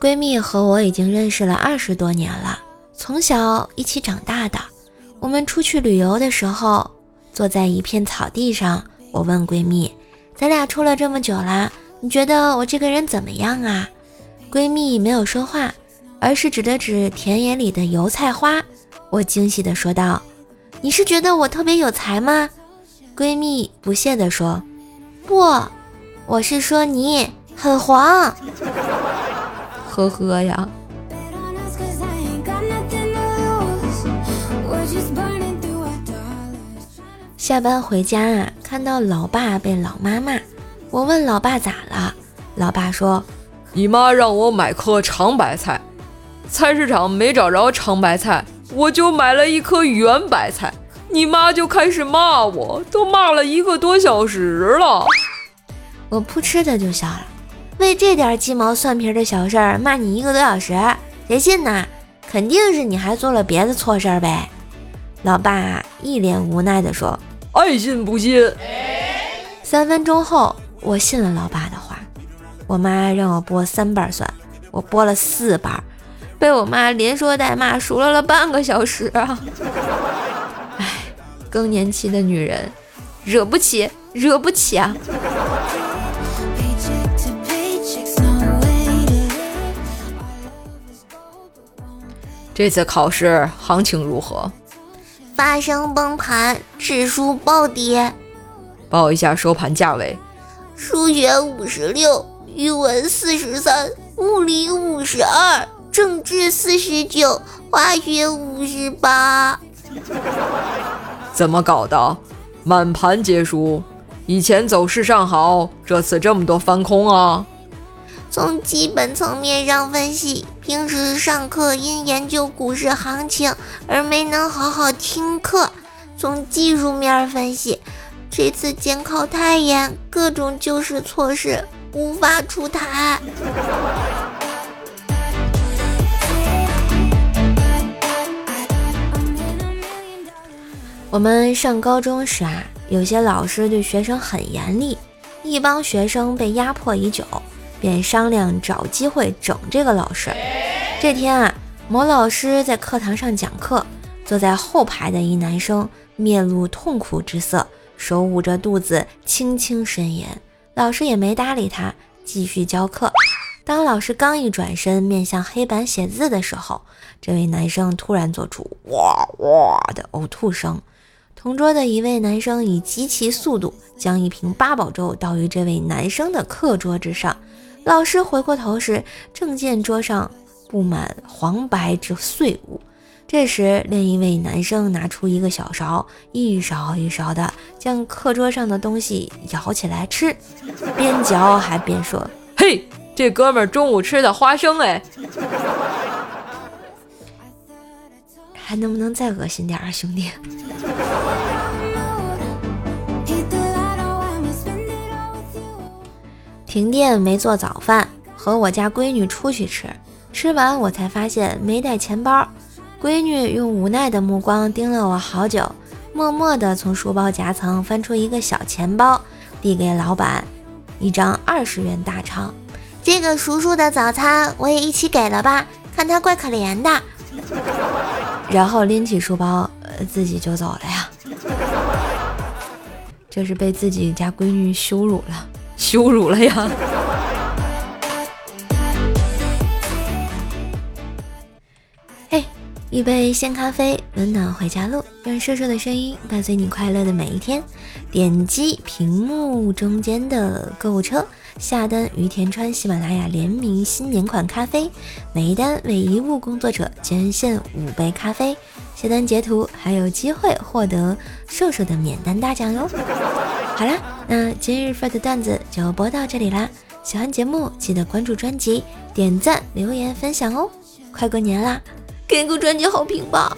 闺蜜和我已经认识了二十多年了，从小一起长大的。我们出去旅游的时候，坐在一片草地上，我问闺蜜：“咱俩处了这么久啦，你觉得我这个人怎么样啊？”闺蜜没有说话，而是指了指田野里的油菜花。我惊喜地说道：“你是觉得我特别有才吗？”闺蜜不屑地说：“不，我是说你很黄。”呵呵呀！下班回家啊，看到老爸被老妈骂，我问老爸咋了，老爸说：“你妈让我买颗长白菜，菜市场没找着长白菜，我就买了一颗圆白菜，你妈就开始骂我，都骂了一个多小时了。”我扑哧的就笑了。为这点鸡毛蒜皮的小事儿骂你一个多小时，谁信呢？肯定是你还做了别的错事儿呗。老爸一脸无奈地说：“爱信不信。”三分钟后，我信了老爸的话。我妈让我剥三瓣蒜，我剥了四瓣，被我妈连说带骂数落了半个小时啊！哎，更年期的女人，惹不起，惹不起啊！这次考试行情如何？发生崩盘，指数暴跌。报一下收盘价位。数学五十六，语文四十三，物理五十二，政治四十九，化学五十八。怎么搞的？满盘皆输？以前走势尚好，这次这么多翻空啊？从基本层面上分析，平时上课因研究股市行情而没能好好听课；从技术面分析，这次监考太严，各种救市措施无法出台。我们上高中时啊，有些老师对学生很严厉，一帮学生被压迫已久。便商量找机会整这个老师。这天啊，某老师在课堂上讲课，坐在后排的一男生面露痛苦之色，手捂着肚子，轻轻呻吟。老师也没搭理他，继续教课。当老师刚一转身面向黑板写字的时候，这位男生突然做出哇哇的呕吐声。同桌的一位男生以极其速度将一瓶八宝粥倒于这位男生的课桌之上。老师回过头时，正见桌上布满黄白之碎物。这时，另一位男生拿出一个小勺，一勺一勺的将课桌上的东西舀起来吃，边嚼还边说：“嘿，这哥们中午吃的花生哎，还能不能再恶心点啊，兄弟？”停电没做早饭，和我家闺女出去吃，吃完我才发现没带钱包。闺女用无奈的目光盯了我好久，默默地从书包夹层翻出一个小钱包，递给老板一张二十元大钞。这个叔叔的早餐我也一起给了吧，看他怪可怜的。然后拎起书包，呃，自己就走了呀。这是被自己家闺女羞辱了。羞辱了呀！嘿，一杯鲜咖啡，温暖回家路，让瘦瘦的声音伴随你快乐的每一天。点击屏幕中间的购物车，下单于田川喜马拉雅联名新年款咖啡，每一单为一物工作者捐献五杯咖啡。下单截图还有机会获得瘦瘦的免单大奖哟！好啦，那今日份的段子就播到这里啦。喜欢节目记得关注专辑、点赞、留言、分享哦！快过年啦，给个专辑好评吧！